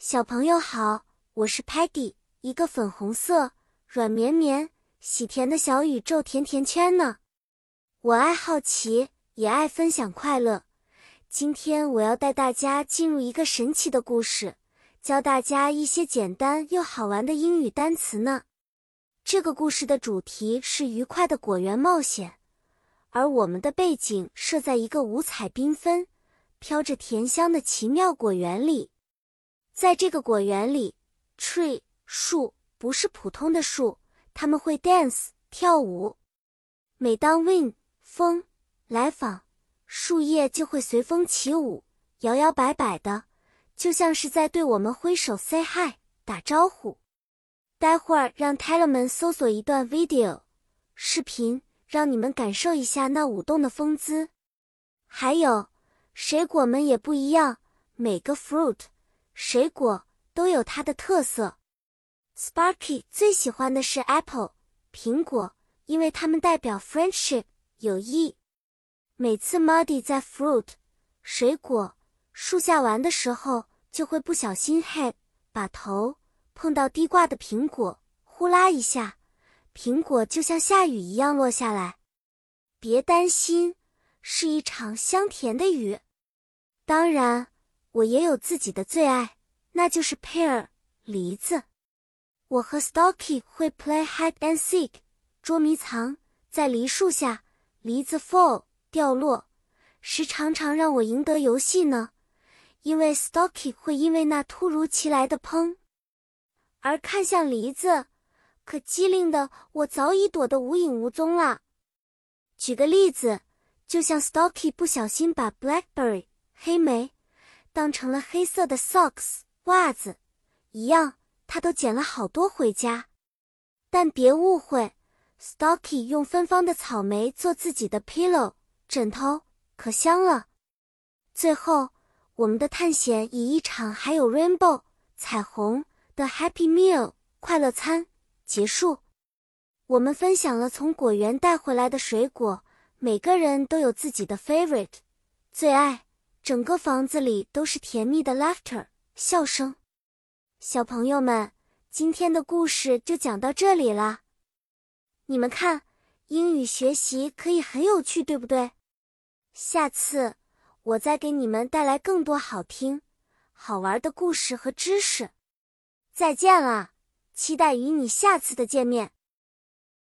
小朋友好，我是 Patty，一个粉红色、软绵绵、喜甜的小宇宙甜甜圈呢。我爱好奇，也爱分享快乐。今天我要带大家进入一个神奇的故事，教大家一些简单又好玩的英语单词呢。这个故事的主题是愉快的果园冒险，而我们的背景设在一个五彩缤纷、飘着甜香的奇妙果园里。在这个果园里，tree 树不是普通的树，它们会 dance 跳舞。每当 wind 风来访，树叶就会随风起舞，摇摇摆摆的，就像是在对我们挥手 say hi 打招呼。待会儿让 t e l e r 们搜索一段 video 视频，让你们感受一下那舞动的风姿。还有，水果们也不一样，每个 fruit。水果都有它的特色。Sparky 最喜欢的是 apple 苹果，因为它们代表 friendship 友谊。每次 Muddy 在 fruit 水果树下玩的时候，就会不小心 head 把头碰到低挂的苹果，呼啦一下，苹果就像下雨一样落下来。别担心，是一场香甜的雨。当然。我也有自己的最爱，那就是 pear 梨子。我和 Stocky 会 play hide and seek 捉迷藏，在梨树下，梨子 fall 掉落，时常常让我赢得游戏呢。因为 Stocky 会因为那突如其来的砰而看向梨子，可机灵的我早已躲得无影无踪了。举个例子，就像 Stocky 不小心把 blackberry 黑莓。当成了黑色的 socks 袜子一样，他都捡了好多回家。但别误会，Stocky 用芬芳的草莓做自己的 pillow 枕头，可香了。最后，我们的探险以一场还有 rainbow 彩虹的 happy meal 快乐餐结束。我们分享了从果园带回来的水果，每个人都有自己的 favorite 最爱。整个房子里都是甜蜜的 laughter 笑声。小朋友们，今天的故事就讲到这里了。你们看，英语学习可以很有趣，对不对？下次我再给你们带来更多好听、好玩的故事和知识。再见了，期待与你下次的见面。